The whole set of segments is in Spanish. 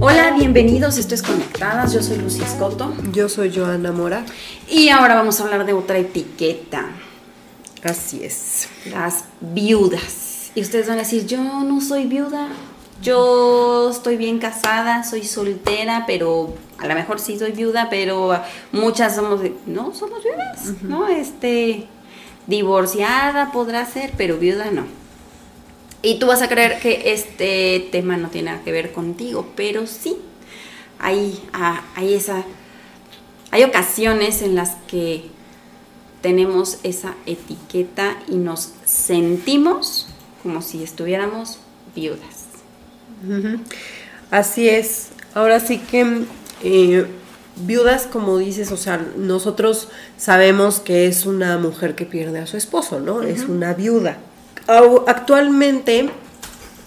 Hola, bienvenidos, esto es Conectadas, yo soy Lucy Escoto. Yo soy Joana Mora. Y ahora vamos a hablar de otra etiqueta, Así es. las viudas. Y ustedes van a decir, yo no soy viuda, yo estoy bien casada, soy soltera, pero a lo mejor sí soy viuda, pero muchas somos, de- no, somos viudas, ¿no? Este, divorciada podrá ser, pero viuda no. Y tú vas a creer que este tema no tiene nada que ver contigo, pero sí. Hay, ah, hay esa. Hay ocasiones en las que tenemos esa etiqueta y nos sentimos como si estuviéramos viudas. Así es. Ahora sí que eh, viudas, como dices, o sea, nosotros sabemos que es una mujer que pierde a su esposo, ¿no? Es una viuda. Actualmente,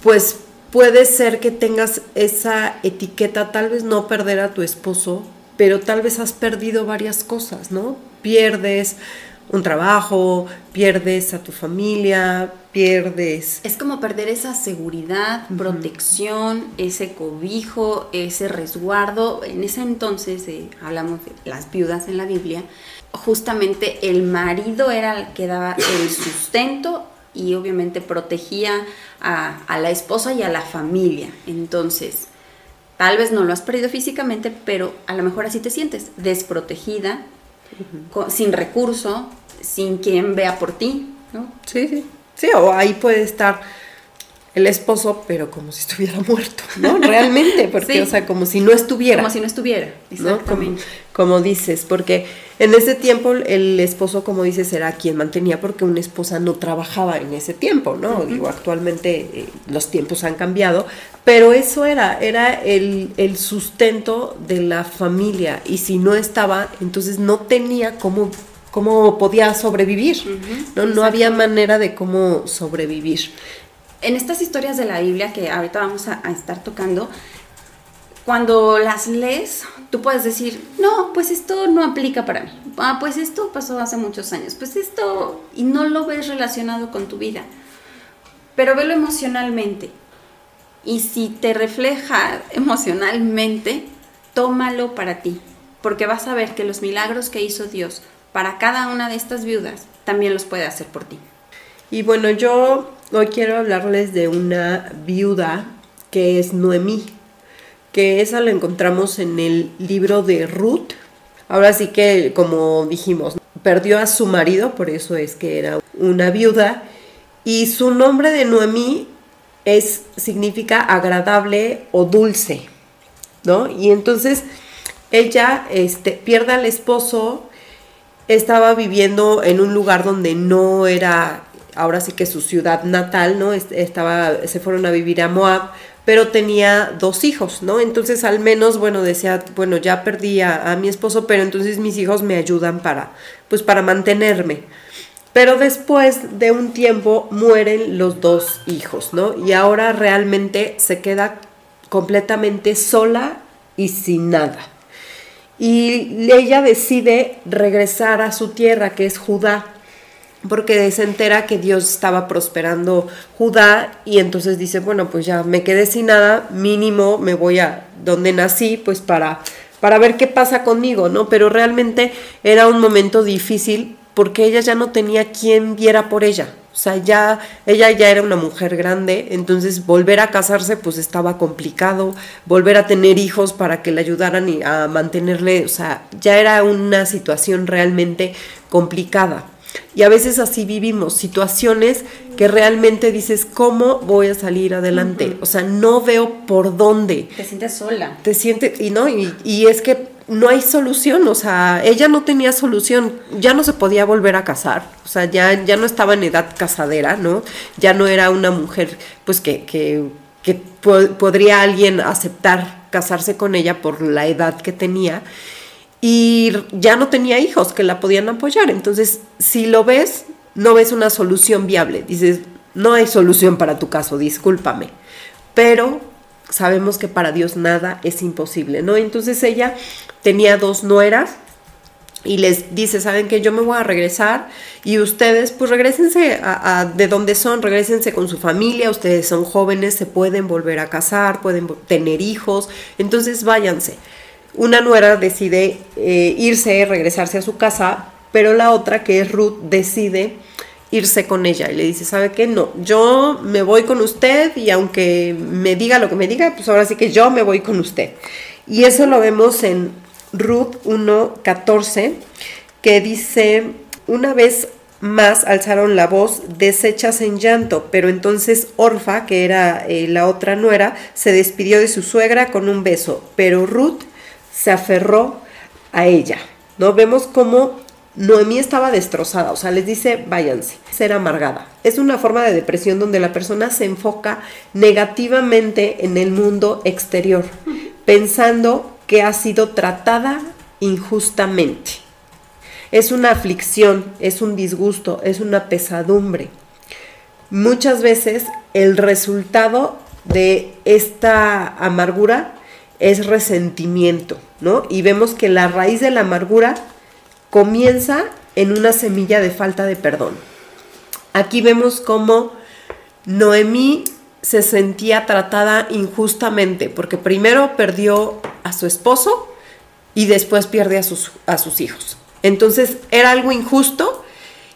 pues puede ser que tengas esa etiqueta, tal vez no perder a tu esposo, pero tal vez has perdido varias cosas, ¿no? Pierdes un trabajo, pierdes a tu familia, pierdes Es como perder esa seguridad, protección, ese cobijo, ese resguardo. En ese entonces, eh, hablamos de las viudas en la Biblia, justamente el marido era el que daba el sustento y obviamente protegía a, a la esposa y a la familia. Entonces, tal vez no lo has perdido físicamente, pero a lo mejor así te sientes, desprotegida, sin recurso, sin quien vea por ti, ¿no? Sí, sí. Sí, o ahí puede estar el esposo, pero como si estuviera muerto, ¿no? Realmente, porque, Sí. o sea, como si no estuviera. Como si no estuviera, ¿no? Como, como dices, porque en ese tiempo el esposo, como dices, era quien mantenía porque una esposa no trabajaba en ese tiempo, ¿no? Digo, actualmente eh, los tiempos han cambiado, pero eso era, era el, el sustento de la familia y si no estaba, entonces no tenía cómo, cómo podía sobrevivir, ¿no? No había manera de cómo sobrevivir. En estas historias de la Biblia que ahorita vamos a, a estar tocando, cuando las lees, tú puedes decir, no, pues esto no aplica para mí. Ah, pues esto pasó hace muchos años. Pues esto, y no lo ves relacionado con tu vida. Pero velo emocionalmente. Y si te refleja emocionalmente, tómalo para ti. Porque vas a ver que los milagros que hizo Dios para cada una de estas viudas también los puede hacer por ti. Y bueno, yo hoy quiero hablarles de una viuda que es Noemí, que esa la encontramos en el libro de Ruth. Ahora sí que, como dijimos, perdió a su marido, por eso es que era una viuda, y su nombre de Noemí es, significa agradable o dulce, ¿no? Y entonces ella este, pierde al esposo, estaba viviendo en un lugar donde no era ahora sí que su ciudad natal, ¿no? Est- Estaba, se fueron a vivir a Moab, pero tenía dos hijos, ¿no? Entonces al menos, bueno, decía, bueno, ya perdí a, a mi esposo, pero entonces mis hijos me ayudan para, pues para mantenerme. Pero después de un tiempo mueren los dos hijos, ¿no? Y ahora realmente se queda completamente sola y sin nada. Y ella decide regresar a su tierra, que es Judá, porque se entera que Dios estaba prosperando Judá y entonces dice, bueno, pues ya me quedé sin nada, mínimo me voy a donde nací, pues para, para ver qué pasa conmigo, ¿no? Pero realmente era un momento difícil porque ella ya no tenía quien viera por ella. O sea, ya ella ya era una mujer grande, entonces volver a casarse pues estaba complicado, volver a tener hijos para que le ayudaran y a mantenerle, o sea, ya era una situación realmente complicada. Y a veces así vivimos, situaciones que realmente dices, ¿cómo voy a salir adelante? O sea, no veo por dónde. Te sientes sola. Te sientes, y no, y, y es que no hay solución, o sea, ella no tenía solución, ya no se podía volver a casar, o sea, ya, ya no estaba en edad casadera, ¿no? Ya no era una mujer, pues que, que, que po- podría alguien aceptar casarse con ella por la edad que tenía y ya no tenía hijos que la podían apoyar. Entonces, si lo ves, no ves una solución viable. Dices, no hay solución para tu caso, discúlpame. Pero sabemos que para Dios nada es imposible, ¿no? Entonces ella tenía dos nueras y les dice, saben que yo me voy a regresar y ustedes pues regresense a, de donde son, regresense con su familia, ustedes son jóvenes, se pueden volver a casar, pueden tener hijos, entonces váyanse. Una nuera decide eh, irse, regresarse a su casa, pero la otra, que es Ruth, decide irse con ella y le dice, ¿sabe qué? No, yo me voy con usted y aunque me diga lo que me diga, pues ahora sí que yo me voy con usted. Y eso lo vemos en Ruth 1.14, que dice, una vez más alzaron la voz deshechas en llanto, pero entonces Orfa, que era eh, la otra nuera, se despidió de su suegra con un beso, pero Ruth se aferró a ella. ¿No? Vemos cómo Noemí estaba destrozada, o sea, les dice, váyanse, ser amargada. Es una forma de depresión donde la persona se enfoca negativamente en el mundo exterior, pensando que ha sido tratada injustamente. Es una aflicción, es un disgusto, es una pesadumbre. Muchas veces el resultado de esta amargura es resentimiento, ¿no? Y vemos que la raíz de la amargura comienza en una semilla de falta de perdón. Aquí vemos cómo Noemí se sentía tratada injustamente, porque primero perdió a su esposo y después pierde a sus, a sus hijos. Entonces era algo injusto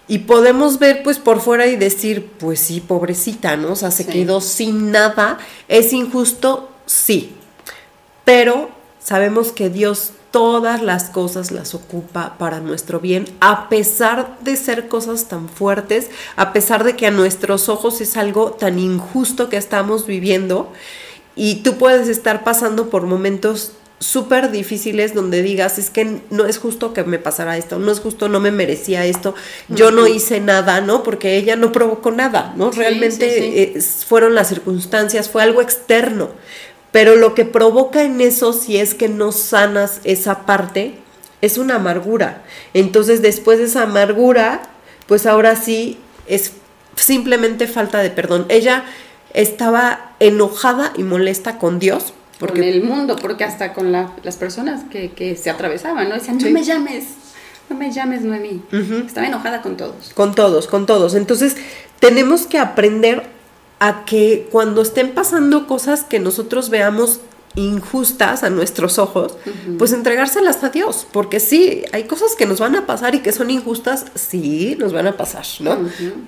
y podemos ver pues por fuera y decir, pues sí, pobrecita, ¿no? O sea, se quedó sin nada. ¿Es injusto? Sí. Pero sabemos que Dios todas las cosas las ocupa para nuestro bien, a pesar de ser cosas tan fuertes, a pesar de que a nuestros ojos es algo tan injusto que estamos viviendo. Y tú puedes estar pasando por momentos súper difíciles donde digas, es que no es justo que me pasara esto, no es justo, no me merecía esto, yo no hice nada, ¿no? Porque ella no provocó nada, ¿no? Realmente eh, fueron las circunstancias, fue algo externo. Pero lo que provoca en eso, si es que no sanas esa parte, es una amargura. Entonces después de esa amargura, pues ahora sí es simplemente falta de perdón. Ella estaba enojada y molesta con Dios. Porque, con el mundo, porque hasta con las personas que, se atravesaban, ¿no? Decían, no me llames, no me llames, Noemí. Estaba enojada con todos. Con todos, con todos. Entonces, tenemos que aprender a que cuando estén pasando cosas que nosotros veamos injustas a nuestros ojos, pues entregárselas a Dios, porque sí, hay cosas que nos van a pasar y que son injustas, sí, nos van a pasar, ¿no?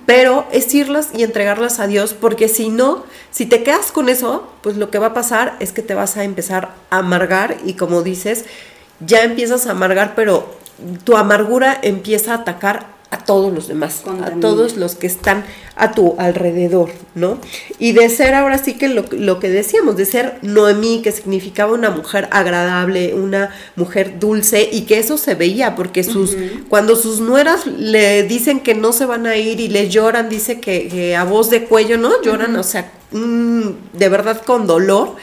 Pero es irlas y entregarlas a Dios, porque si no, si te quedas con eso, pues lo que va a pasar es que te vas a empezar a amargar y como dices, ya empiezas a amargar, pero tu amargura empieza a atacar a todos los demás, a todos los que están a tu alrededor, ¿no? Y de ser ahora sí que lo, que decíamos, de ser Noemí, que significaba una mujer agradable, una mujer dulce, y que eso se veía, porque sus, cuando sus nueras le dicen que no se van a ir y le lloran, dice que, a voz de cuello, ¿no? Lloran, o sea, mm, de verdad con dolor,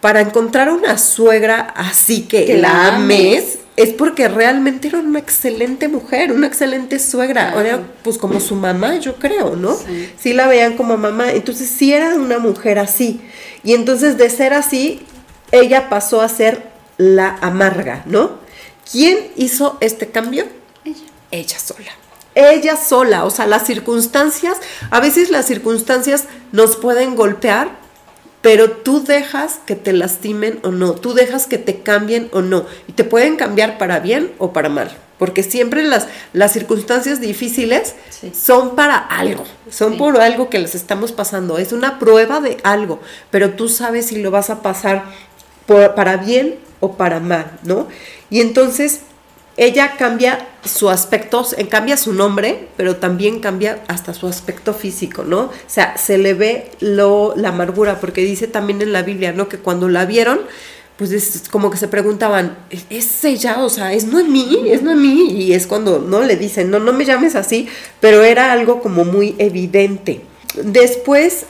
para encontrar una suegra así que, la ames es porque realmente era una excelente mujer, una excelente suegra. Ahora, pues como su mamá, yo creo, ¿no? Sí. la veían como mamá. Entonces sí era una mujer así. Y entonces de ser así, ella pasó a ser la amarga, ¿no? ¿Quién hizo este cambio? Ella. Ella sola. Ella sola, o sea, las circunstancias, a veces las circunstancias nos pueden golpear, pero tú dejas que te lastimen o no, tú dejas que te cambien o no, y te pueden cambiar para bien o para mal, porque siempre las, las circunstancias difíciles son para algo, son por algo que les estamos pasando, es una prueba de algo, pero tú sabes si lo vas a pasar para bien o para mal, ¿no? Y entonces ella cambia su aspecto, eh, cambia su nombre, pero también cambia hasta su aspecto físico, ¿no? O sea, se le ve lo, la amargura, porque dice también en la Biblia, ¿no? Que cuando la vieron, pues es como que se preguntaban, ¿es ella? O sea, ¿es Noemí? ¿Es Noemí? Y es cuando, ¿no? Le dicen, no, no me llames así, pero era algo como muy evidente. Después,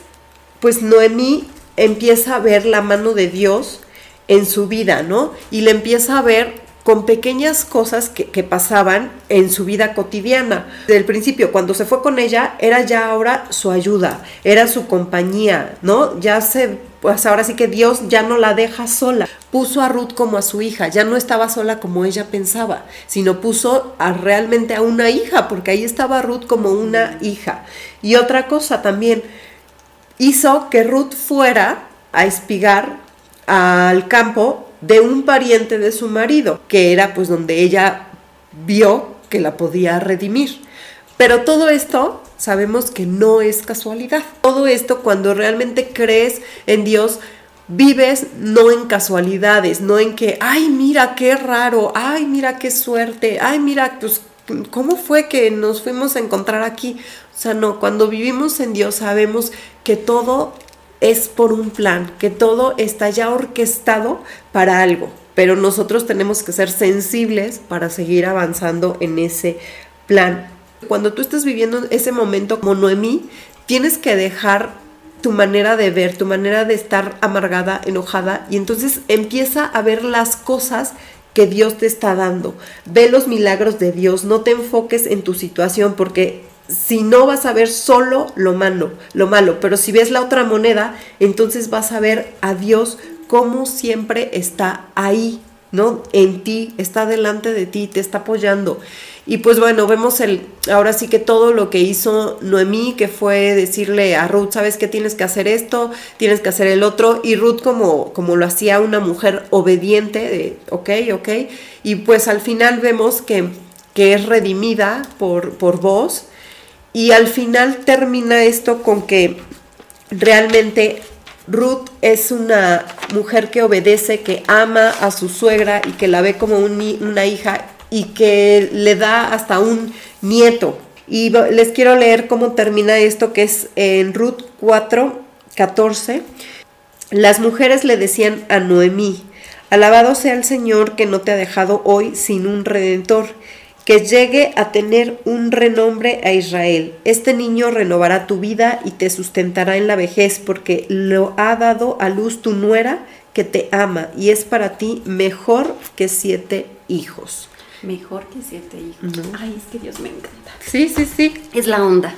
pues Noemí empieza a ver la mano de Dios en su vida, ¿no? Y le empieza a ver con pequeñas cosas que, pasaban en su vida cotidiana. Desde el principio, cuando se fue con ella, era ya ahora su ayuda, era su compañía, ¿no? Ya se, pues ahora sí que Dios ya no la deja sola. puso a Ruth como a su hija, ya no estaba sola como ella pensaba, sino puso a realmente a una hija, porque ahí estaba Ruth como una hija. Y otra cosa también, hizo que Ruth fuera a espigar al campo de un pariente de su marido, que era pues donde ella vio que la podía redimir. Pero todo esto sabemos que no es casualidad. Todo esto cuando realmente crees en Dios, vives no en casualidades, no en que, ay, mira qué raro, ay, mira qué suerte, ay, mira, pues, ¿cómo fue que nos fuimos a encontrar aquí? O sea, no, cuando vivimos en Dios sabemos que todo es por un plan, que todo está ya orquestado para algo, pero nosotros tenemos que ser sensibles para seguir avanzando en ese plan. Cuando tú estás viviendo ese momento como Noemí, tienes que dejar tu manera de ver, tu manera de estar amargada, enojada, y entonces empieza a ver las cosas que Dios te está dando. Ve los milagros de Dios, no te enfoques en tu situación porque si no vas a ver solo lo malo, lo malo, pero si ves la otra moneda, entonces vas a ver a Dios como siempre está ahí, ¿no? En ti, está delante de ti, te está apoyando. Y pues bueno, vemos el, ahora sí que todo lo que hizo Noemí, que fue decirle a Ruth, sabes que tienes que hacer esto, tienes que hacer el otro, y Ruth como, como lo hacía una mujer obediente, de, ok, ok, y pues al final vemos que, que es redimida por, por vos, y al final termina esto con que realmente Ruth es una mujer que obedece, que ama a su suegra y que la ve como una hija y que le da hasta un nieto. Y les quiero leer cómo termina esto, que es en Ruth 4, 14. Las mujeres le decían a Noemí, alabado sea el Señor que no te ha dejado hoy sin un redentor, que llegue a tener un renombre a Israel. Este niño renovará tu vida y te sustentará en la vejez, porque lo ha dado a luz tu nuera que te ama y es para ti mejor que siete hijos. Mejor que siete hijos. Ay, es que Dios me encanta. Sí, sí, sí. Es la onda.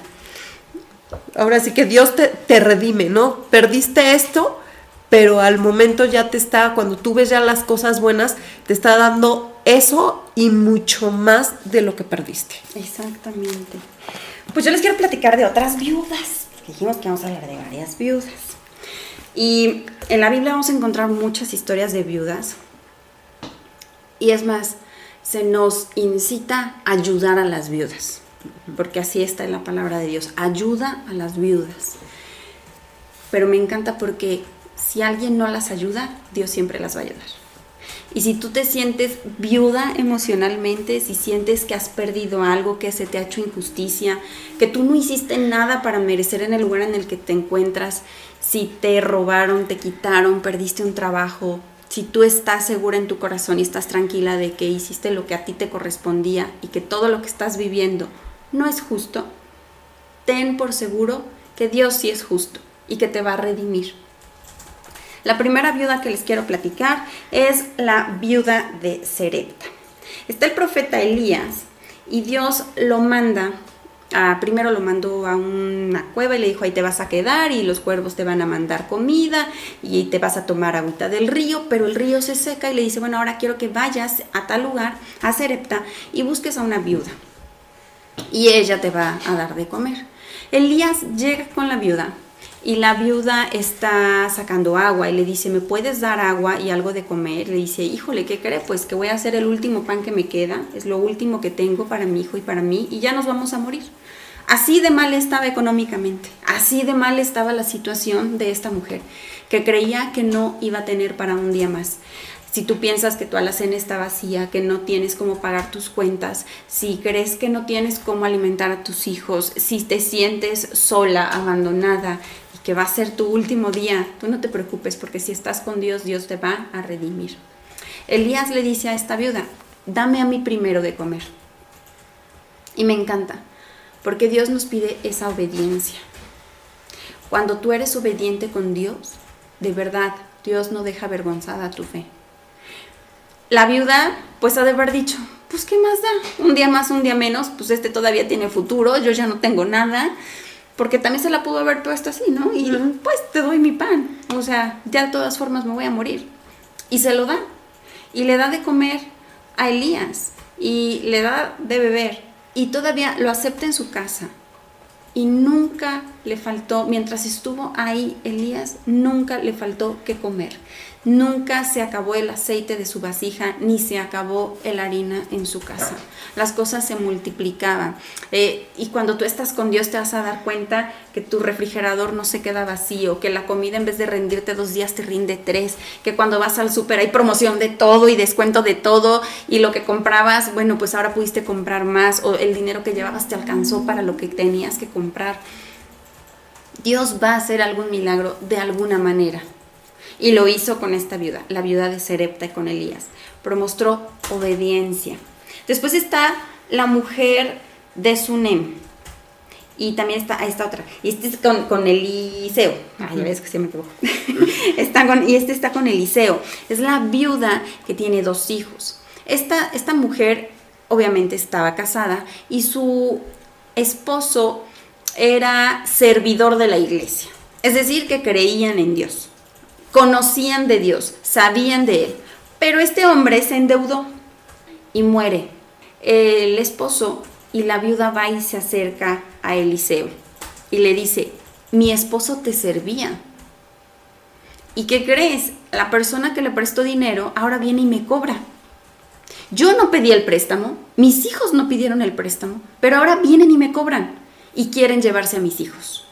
Ahora sí que Dios te, te redime, ¿no? Perdiste esto, pero al momento ya te está, cuando tú ves ya las cosas buenas, te está dando eso y mucho más de lo que perdiste. Exactamente. Pues yo les quiero platicar de otras viudas. Dijimos que vamos a hablar de varias viudas. Y en la Biblia vamos a encontrar muchas historias de viudas. Y es más, se nos incita a ayudar a las viudas, porque así está en la palabra de Dios, ayuda a las viudas. Pero me encanta porque si alguien no las ayuda, Dios siempre las va a ayudar. Y si tú te sientes viuda emocionalmente, si sientes que has perdido algo, que se te ha hecho injusticia, que tú no hiciste nada para merecer en el lugar en el que te encuentras, si te robaron, te quitaron, perdiste un trabajo, si tú estás segura en tu corazón y estás tranquila de que hiciste lo que a ti te correspondía y que todo lo que estás viviendo no es justo, ten por seguro que Dios sí es justo y que te va a redimir. La primera viuda que les quiero platicar es la viuda de Serepta. Está el profeta Elías y Dios lo manda primero lo mandó a una cueva y le dijo, ahí te vas a quedar y los cuervos te van a mandar comida y te vas a tomar agüita del río, pero el río se seca y le dice, bueno, ahora quiero que vayas a tal lugar, a Serepta, y busques a una viuda. Y ella te va a dar de comer. Elías llega con la viuda y la viuda está sacando agua y le dice, ¿me puedes dar agua y algo de comer? Le dice, híjole, ¿qué cree? Pues que voy a hacer el último pan que me queda, es lo último que tengo para mi hijo y para mí y ya nos vamos a morir. Así de mal estaba económicamente, así de mal estaba la situación de esta mujer, que creía que no iba a tener para un día más. Si tú piensas que tu alacena está vacía, que no tienes cómo pagar tus cuentas, si crees que no tienes cómo alimentar a tus hijos, si te sientes sola, abandonada, que va a ser tu último día, tú no te preocupes porque si estás con Dios, Dios te va a redimir. Elías le dice a esta viuda, dame a mí primero de comer. Y me encanta, porque Dios nos pide esa obediencia. Cuando tú eres obediente con Dios, de verdad, Dios no deja avergonzada tu fe. La viuda, pues ha de haber dicho, pues qué más da, un día más, un día menos, pues este todavía tiene futuro, yo ya no tengo nada, porque también se la pudo haber puesto así, ¿no? Y pues te doy mi pan, o sea, ya de todas formas me voy a morir. Y se lo da. Y le da de comer a Elías. Y le da de beber. Y todavía lo acepta en su casa. Y nunca le faltó, mientras estuvo ahí Elías, nunca le faltó que comer. Nunca se acabó el aceite de su vasija, ni se acabó el harina en su casa. Las cosas se multiplicaban. Eh, y cuando tú estás con Dios te vas a dar cuenta que tu refrigerador no se queda vacío, que la comida en vez de rendirte dos días te rinde tres, que cuando vas al súper hay promoción de todo y descuento de todo y lo que comprabas, bueno, pues ahora pudiste comprar más o el dinero que llevabas te alcanzó para lo que tenías que comprar. Dios va a hacer algún milagro de alguna manera. Y lo hizo con esta viuda, la viuda de Serepta y con Elías. Promostró obediencia. Después está la mujer de Sunem. Y también está esta otra. Y este es con, con Eliseo. Ay, ya ves que se me equivoco. está con, y este está con Eliseo. Es la viuda que tiene dos hijos. Esta, esta mujer obviamente estaba casada y su esposo era servidor de la iglesia. Es decir, que creían en Dios conocían de Dios, sabían de Él. Pero este hombre se endeudó y muere. El esposo y la viuda va y se acerca a Eliseo y le dice, mi esposo te servía. ¿Y qué crees? La persona que le prestó dinero ahora viene y me cobra. Yo no pedí el préstamo, mis hijos no pidieron el préstamo, pero ahora vienen y me cobran y quieren llevarse a mis hijos.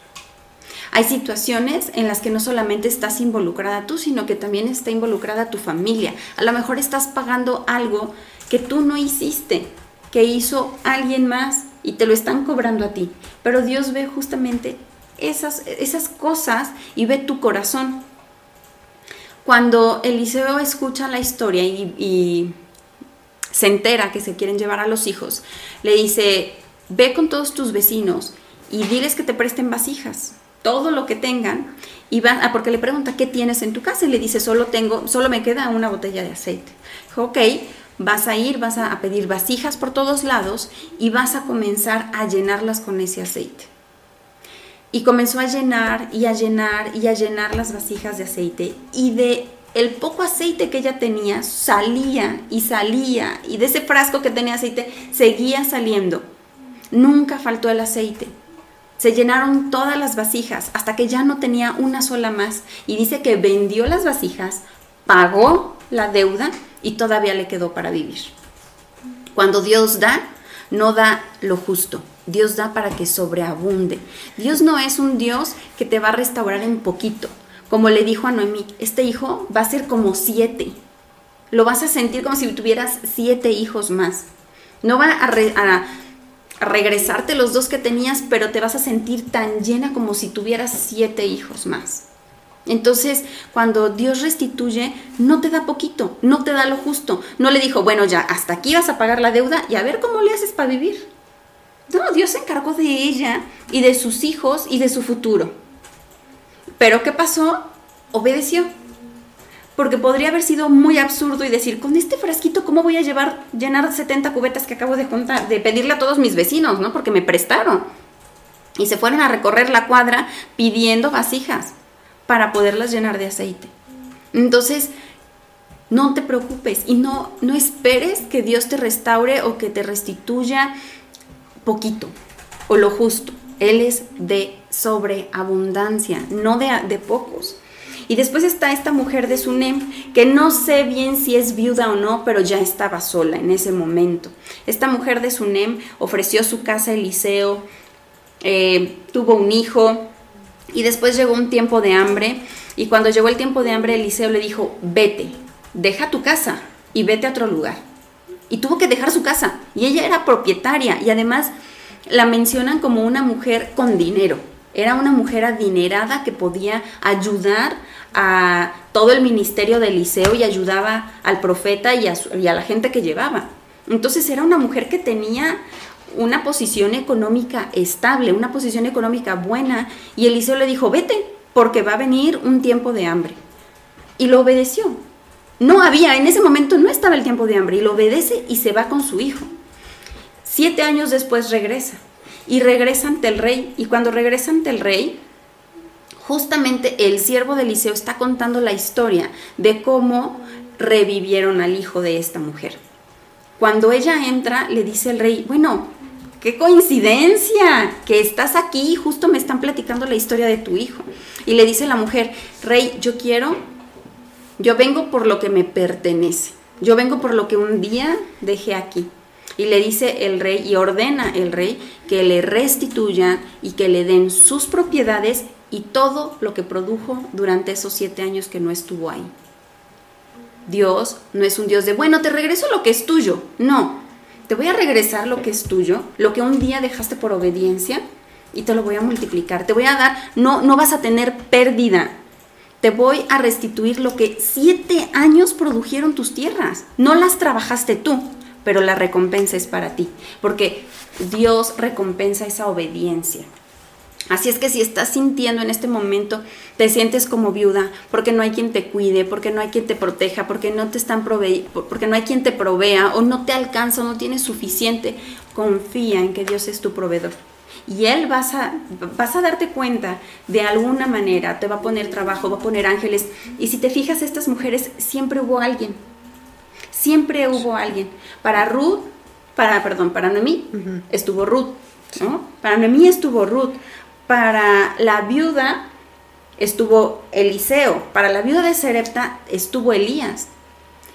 Hay situaciones en las que no solamente estás involucrada tú, sino que también está involucrada tu familia. A lo mejor estás pagando algo que tú no hiciste, que hizo alguien más y te lo están cobrando a ti. Pero Dios ve justamente esas, esas cosas y ve tu corazón. Cuando Eliseo escucha la historia y, y se entera que se quieren llevar a los hijos, le dice, ve con todos tus vecinos y diles que te presten vasijas todo lo que tengan y van a, porque le pregunta, ¿qué tienes en tu casa? Y le dice, solo tengo, solo me queda una botella de aceite. Dijo, ok, vas a ir, vas a pedir vasijas por todos lados y vas a comenzar a llenarlas con ese aceite. Y comenzó a llenar y a llenar y a llenar las vasijas de aceite y de el poco aceite que ella tenía salía y salía y de ese frasco que tenía aceite seguía saliendo. Nunca faltó el aceite. Se llenaron todas las vasijas hasta que ya no tenía una sola más. Y dice que vendió las vasijas, pagó la deuda y todavía le quedó para vivir. Cuando Dios da, no da lo justo. Dios da para que sobreabunde. Dios no es un Dios que te va a restaurar en poquito. Como le dijo a Noemí, este hijo va a ser como siete. Lo vas a sentir como si tuvieras siete hijos más. No va a, a regresarte los dos que tenías, pero te vas a sentir tan llena como si tuvieras siete hijos más. Entonces, cuando Dios restituye, no te da poquito, no te da lo justo. No le dijo, bueno, ya, hasta aquí vas a pagar la deuda y a ver cómo le haces para vivir. No, Dios se encargó de ella y de sus hijos y de su futuro. Pero ¿qué pasó? Obedeció porque podría haber sido muy absurdo y decir, con este frasquito, ¿cómo voy a llevar, llenar 70 cubetas que acabo de de pedirle a todos mis vecinos, ¿no? Porque me prestaron. Y se fueron a recorrer la cuadra pidiendo vasijas para poderlas llenar de aceite. Entonces, no te preocupes y no, no esperes que Dios te restaure o que te restituya poquito o lo justo. Él es de sobreabundancia, no de, de pocos. Y después está esta mujer de Sunem, que no sé bien si es viuda o no, pero ya estaba sola en ese momento. Esta mujer de Sunem ofreció su casa a Eliseo, eh, tuvo un hijo, y después llegó un tiempo de hambre, y cuando llegó el tiempo de hambre, Eliseo le dijo, vete, deja tu casa y vete a otro lugar. Y tuvo que dejar su casa, y ella era propietaria, y además la mencionan como una mujer con dinero. Era una mujer adinerada que podía ayudar a todo el ministerio de Eliseo y ayudaba al profeta y a, la gente que llevaba. Entonces era una mujer que tenía una posición económica estable, una posición económica buena, y Eliseo le dijo, vete, porque va a venir un tiempo de hambre. Y lo obedeció. No había, en ese momento no estaba el tiempo de hambre, y lo obedece y se va con su hijo. Siete años después regresa y regresa ante el rey. Y cuando regresa ante el rey, justamente el siervo de Eliseo está contando la historia de cómo revivieron al hijo de esta mujer. Cuando ella entra, le dice el rey, bueno, qué coincidencia que estás aquí, justo me están platicando la historia de tu hijo. Y le dice la mujer, rey, yo quiero, yo vengo por lo que me pertenece, yo vengo por lo que un día dejé aquí. Y le dice el rey y ordena el rey que le restituyan y que le den sus propiedades y todo lo que produjo durante esos siete años que no estuvo ahí. Dios no es un Dios de, bueno, te regreso lo que es tuyo. No, te voy a regresar lo que es tuyo, lo que un día dejaste por obediencia y te lo voy a multiplicar. Te voy a dar, no, no vas a tener pérdida. Te voy a restituir lo que siete años produjeron tus tierras. No las trabajaste tú, pero la recompensa es para ti, porque Dios recompensa esa obediencia. Así es que si estás sintiendo en este momento, te sientes como viuda, porque no hay quien te cuide, porque no hay quien te proteja, porque no te están porque no hay quien te provea o no te alcanza o no tienes suficiente, confía en que Dios es tu proveedor. Y Él vas a, vas a darte cuenta de alguna manera, te va a poner trabajo, va a poner ángeles. Y si te fijas, estas mujeres siempre hubo alguien. Siempre hubo alguien. Para Ruth, para, perdón, para Noemí estuvo Ruth. ¿no? Para Noemí estuvo Ruth. Para la viuda estuvo Eliseo, para la viuda de Serepta estuvo Elías.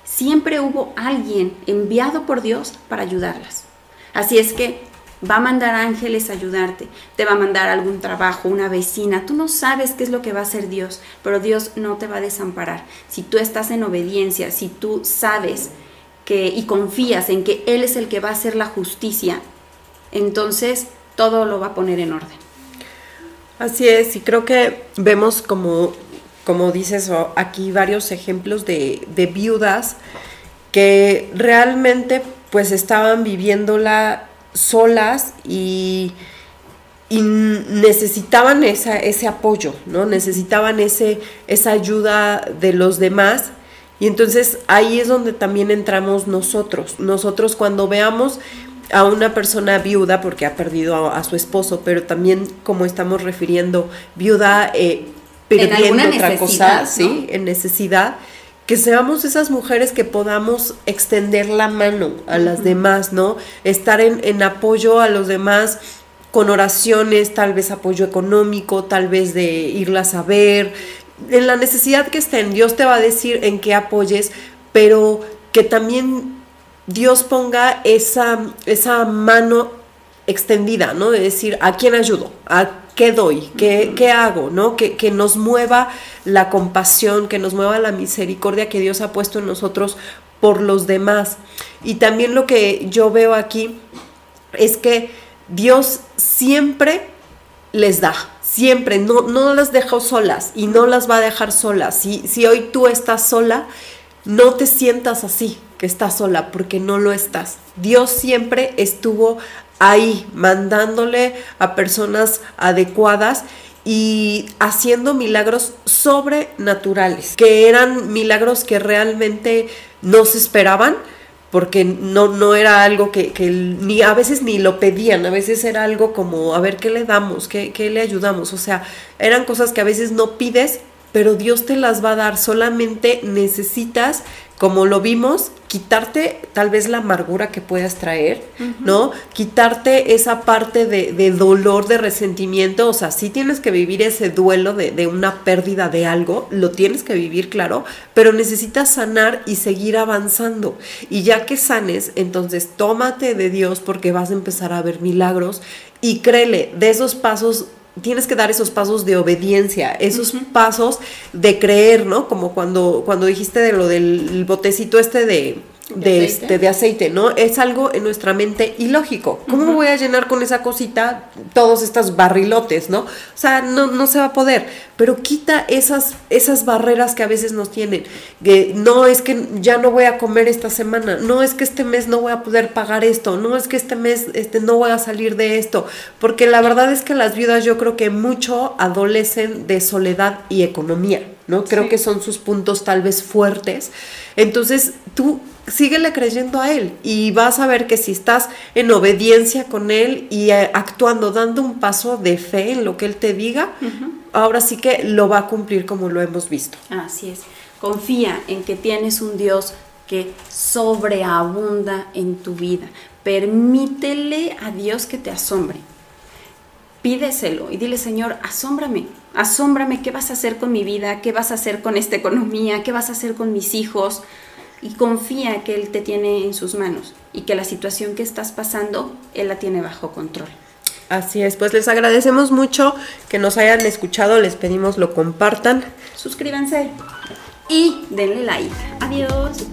Siempre hubo alguien enviado por Dios para ayudarlas. Así es que va a mandar ángeles a ayudarte, te va a mandar algún trabajo, una vecina. Tú no sabes qué es lo que va a hacer Dios, pero Dios no te va a desamparar. Si tú estás en obediencia, si tú sabes que y confías en que Él es el que va a hacer la justicia, entonces todo lo va a poner en orden. Así es, y creo que vemos como, como dices aquí varios ejemplos de, viudas que realmente pues estaban viviéndola solas y, y necesitaban esa, ese apoyo, ¿no? Necesitaban ese, esa ayuda de los demás. Y entonces ahí es donde también entramos nosotros. Nosotros cuando veamos a una persona viuda porque ha perdido a, su esposo, pero también como estamos refiriendo, viuda eh, perdiendo otra cosa, ¿sí? En necesidad, que seamos esas mujeres que podamos extender la mano a las demás, ¿no? Estar en, en apoyo a los demás con oraciones, tal vez apoyo económico, tal vez de irlas a ver, en la necesidad que estén, Dios te va a decir en qué apoyes, pero que también Dios ponga esa, esa mano extendida, ¿no? De decir, ¿a quién ayudo? ¿A qué doy? ¿Qué, hago? ¿No? Que, que, nos mueva la compasión, que nos mueva la misericordia que Dios ha puesto en nosotros por los demás. Y también lo que yo veo aquí es que Dios siempre les da, siempre, no, no las dejó solas y no las va a dejar solas. Si, si hoy tú estás sola, no te sientas así, que estás sola, porque no lo estás. Dios siempre estuvo ahí, mandándole a personas adecuadas y haciendo milagros sobrenaturales, que eran milagros que realmente no se esperaban, porque no, no era algo que, ni a veces ni lo pedían, a veces era algo como, a ver, ¿qué le damos? ¿Qué, ¿Qué le ayudamos? O sea, eran cosas que a veces no pides, pero Dios te las va a dar, solamente necesitas como lo vimos, quitarte tal vez la amargura que puedas traer, ¿no? Quitarte esa parte de, dolor, de resentimiento, o sea, sí tienes que vivir ese duelo de, de, una pérdida de algo, lo tienes que vivir, claro, pero necesitas sanar y seguir avanzando. Y ya que sanes, entonces tómate de Dios porque vas a empezar a ver milagros y créele, de esos pasos tienes que dar esos pasos de obediencia, esos pasos de creer, ¿no? Como cuando, cuando dijiste de lo del botecito este de de, aceite? Este, de aceite, ¿no? Es algo en nuestra mente ilógico. ¿Cómo voy a llenar con esa cosita todos estos barrilotes, ¿no? O sea, no, no se va a poder. Pero quita esas, esas barreras que a veces nos tienen. Que no es que ya no voy a comer esta semana, no es que este mes no voy a poder pagar esto, no es que este mes este, no voy a salir de esto. Porque la verdad es que las viudas yo creo que mucho adolecen de soledad y economía, ¿no? Creo que son sus puntos tal vez fuertes. Entonces, tú síguele creyendo a Él y vas a ver que si estás en obediencia con Él y eh, actuando, dando un paso de fe en lo que Él te diga, ahora sí que lo va a cumplir como lo hemos visto. Así es. Confía en que tienes un Dios que sobreabunda en tu vida. Permítele a Dios que te asombre. Pídeselo y dile, Señor, asómbrame, asómbrame, ¿qué vas a hacer con mi vida? ¿Qué vas a hacer con esta economía? ¿Qué vas a hacer con mis hijos? Y confía que Él te tiene en sus manos y que la situación que estás pasando, Él la tiene bajo control. Así es, pues les agradecemos mucho que nos hayan escuchado, les pedimos lo compartan. Suscríbanse y denle like. Adiós.